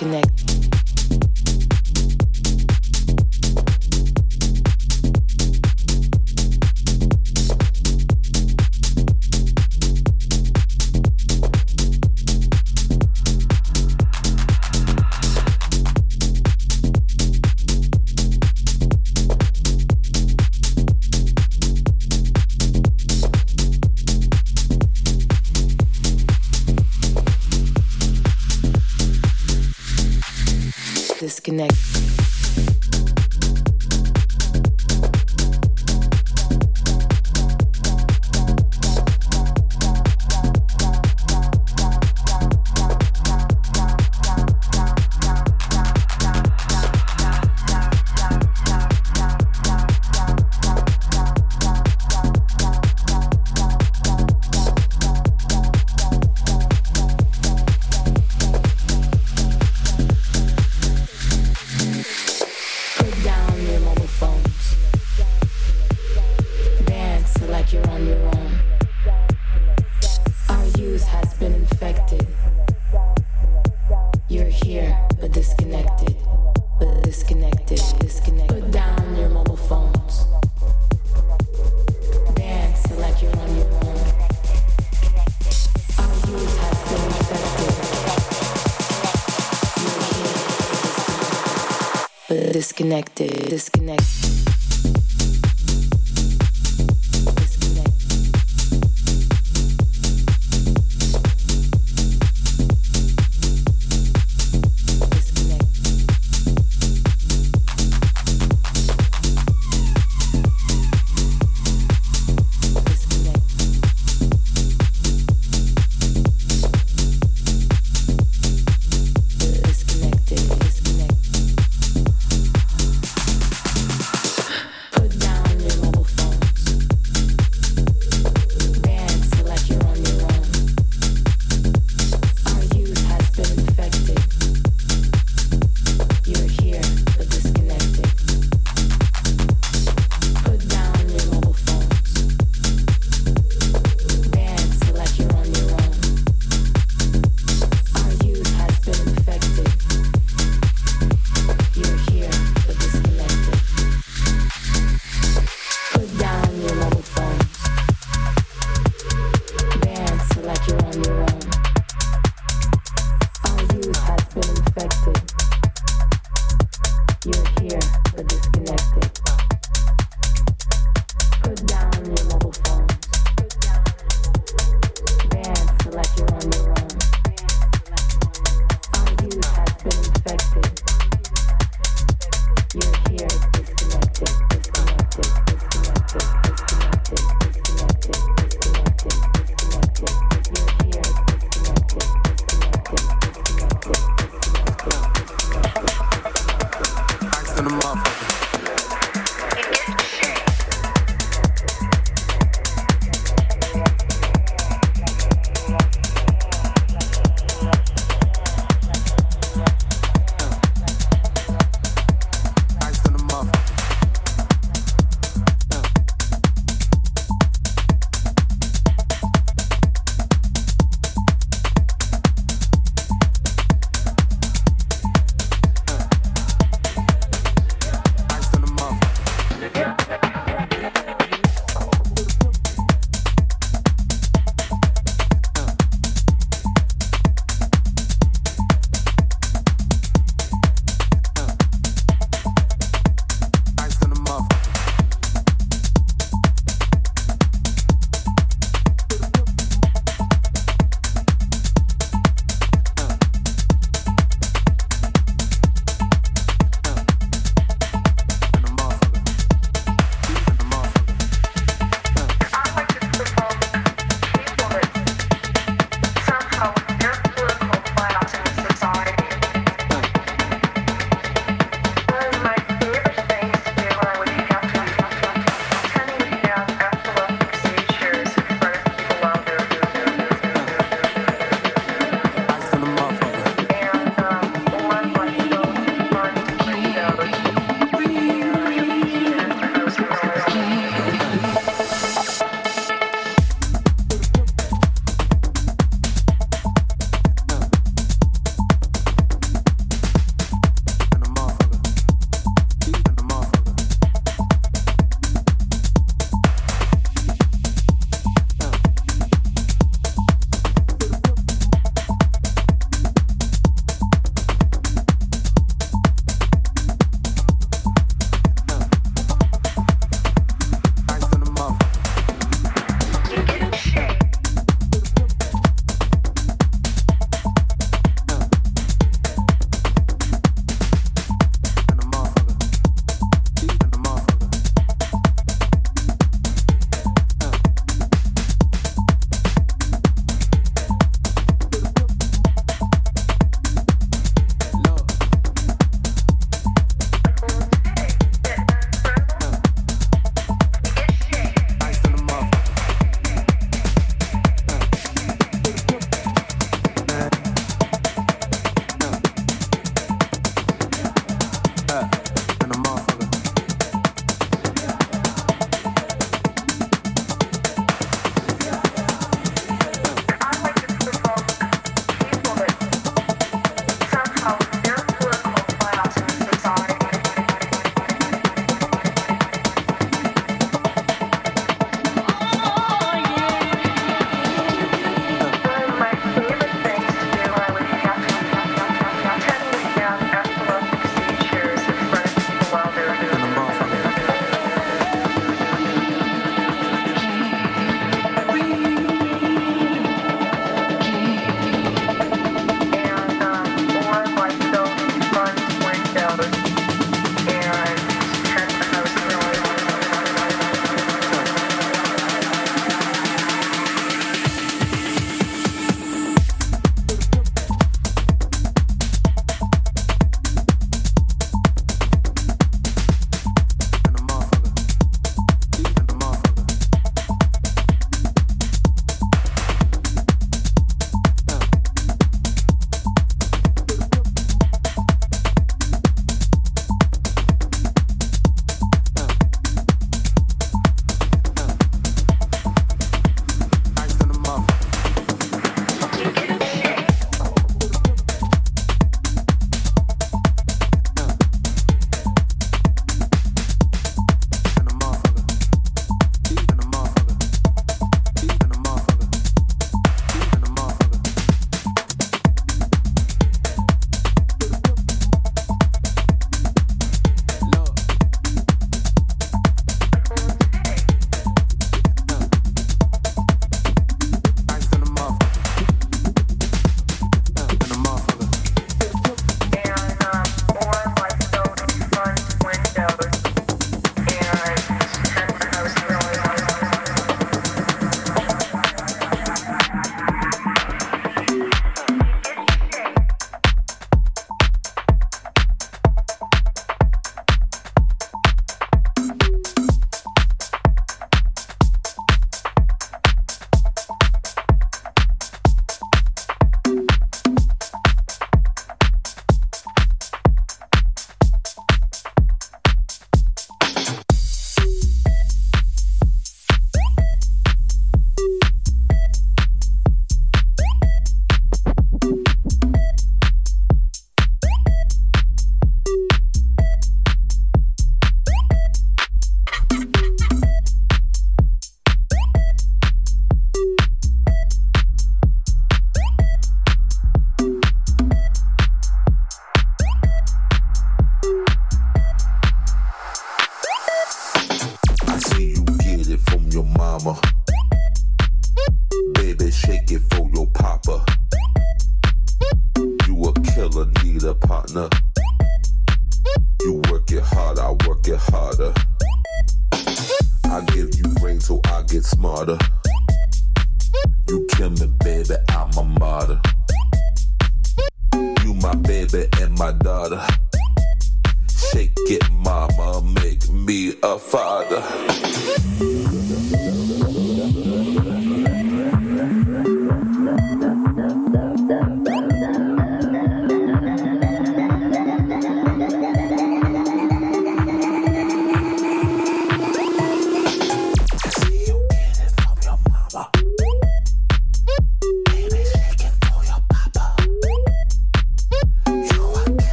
disconnect. Disconnected, disconnected.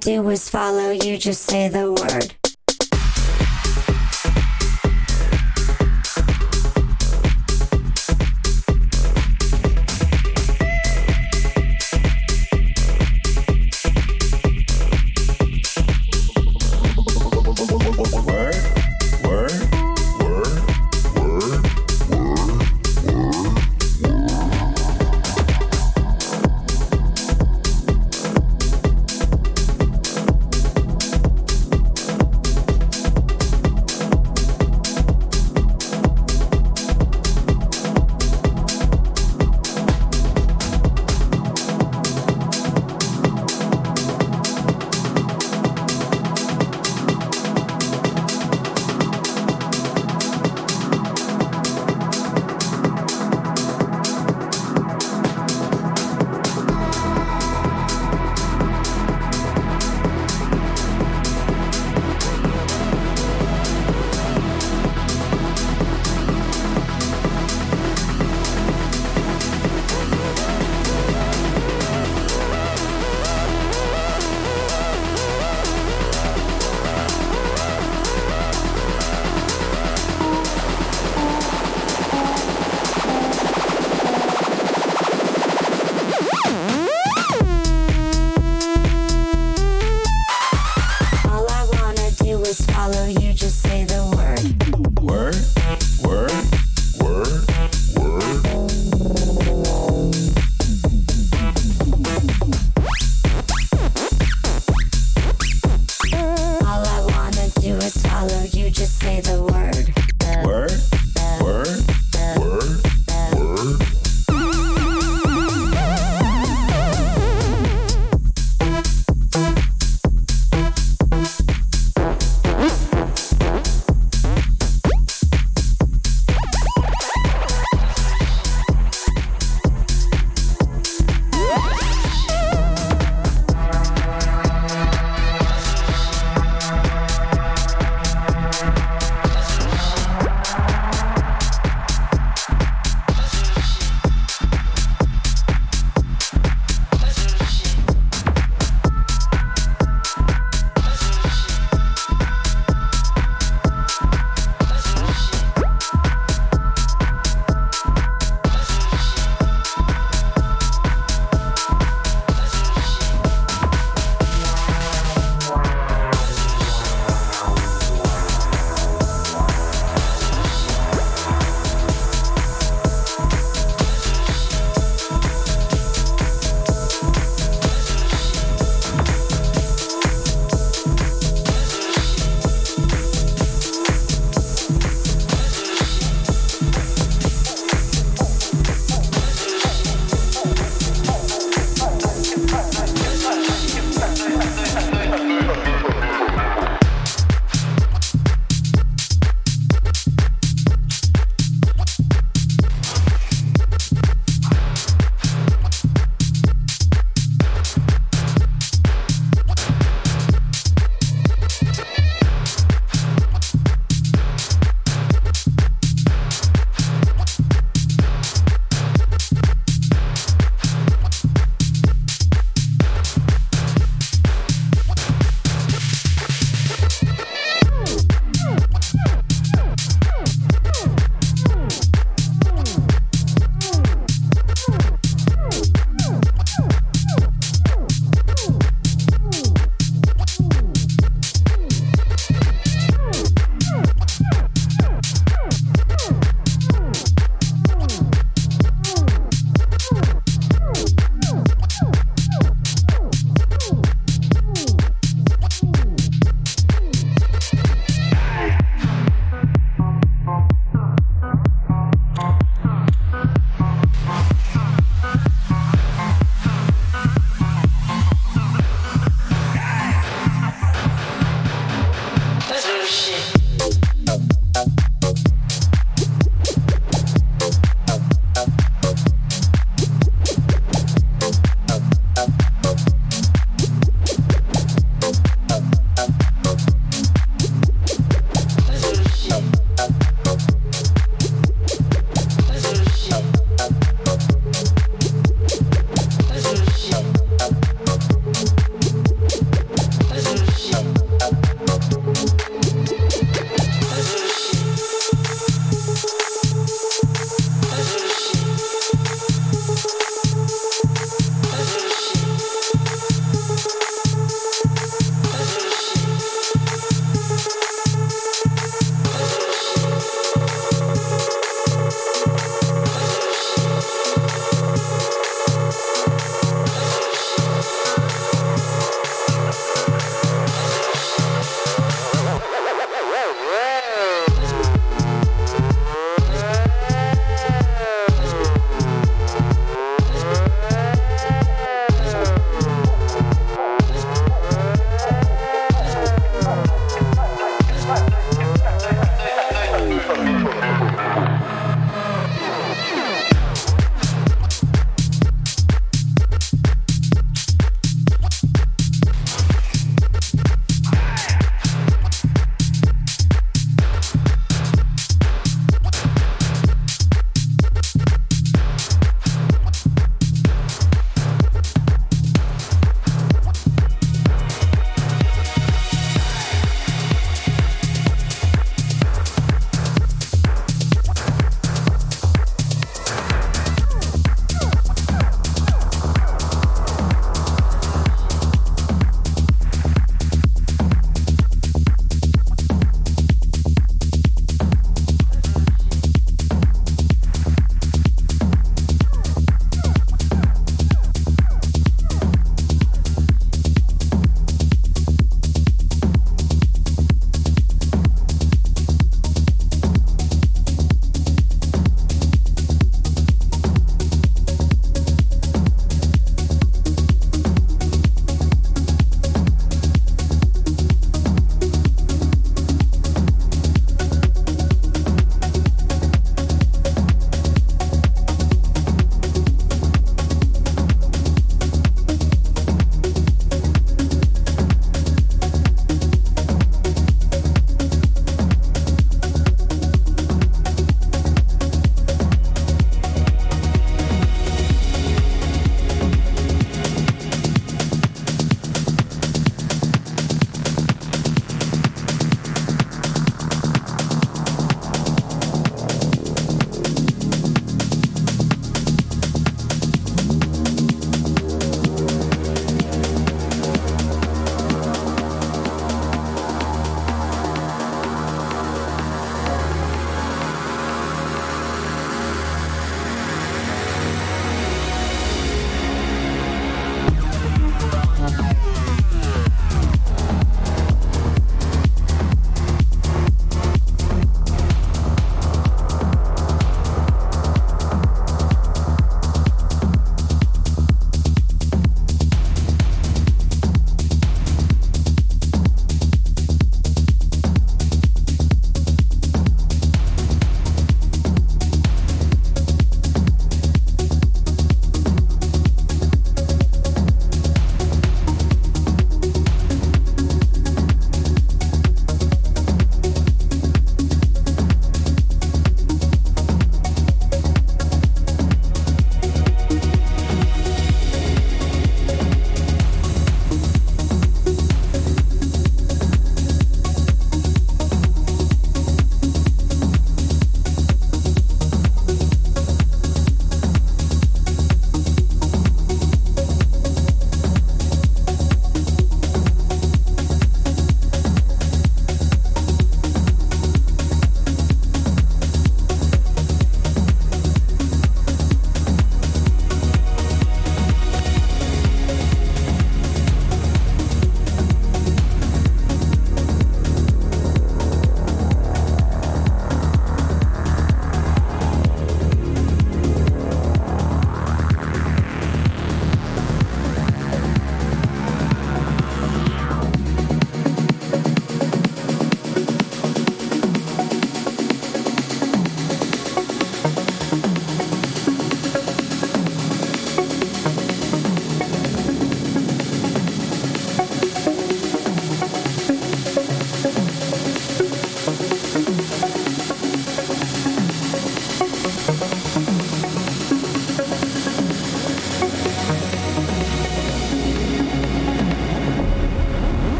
Do is follow you, just say the word.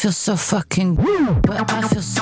Feel so fucking But I feel so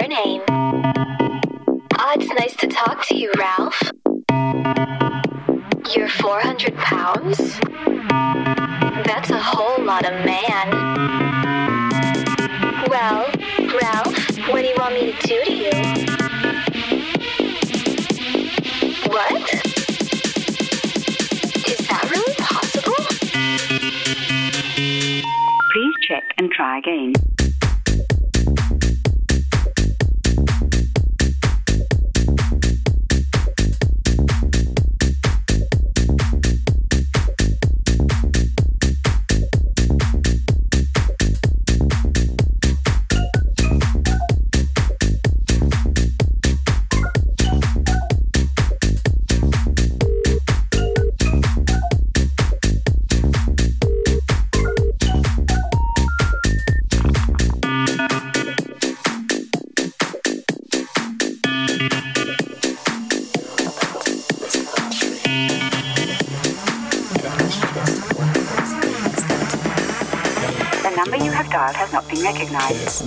your name? Ah, it's nice to talk to you, Ralph. You're 400 pounds? That's a whole lot of man. Well, Ralph, what do you want me to do to you? What? Is that really possible? Please check and try again. United.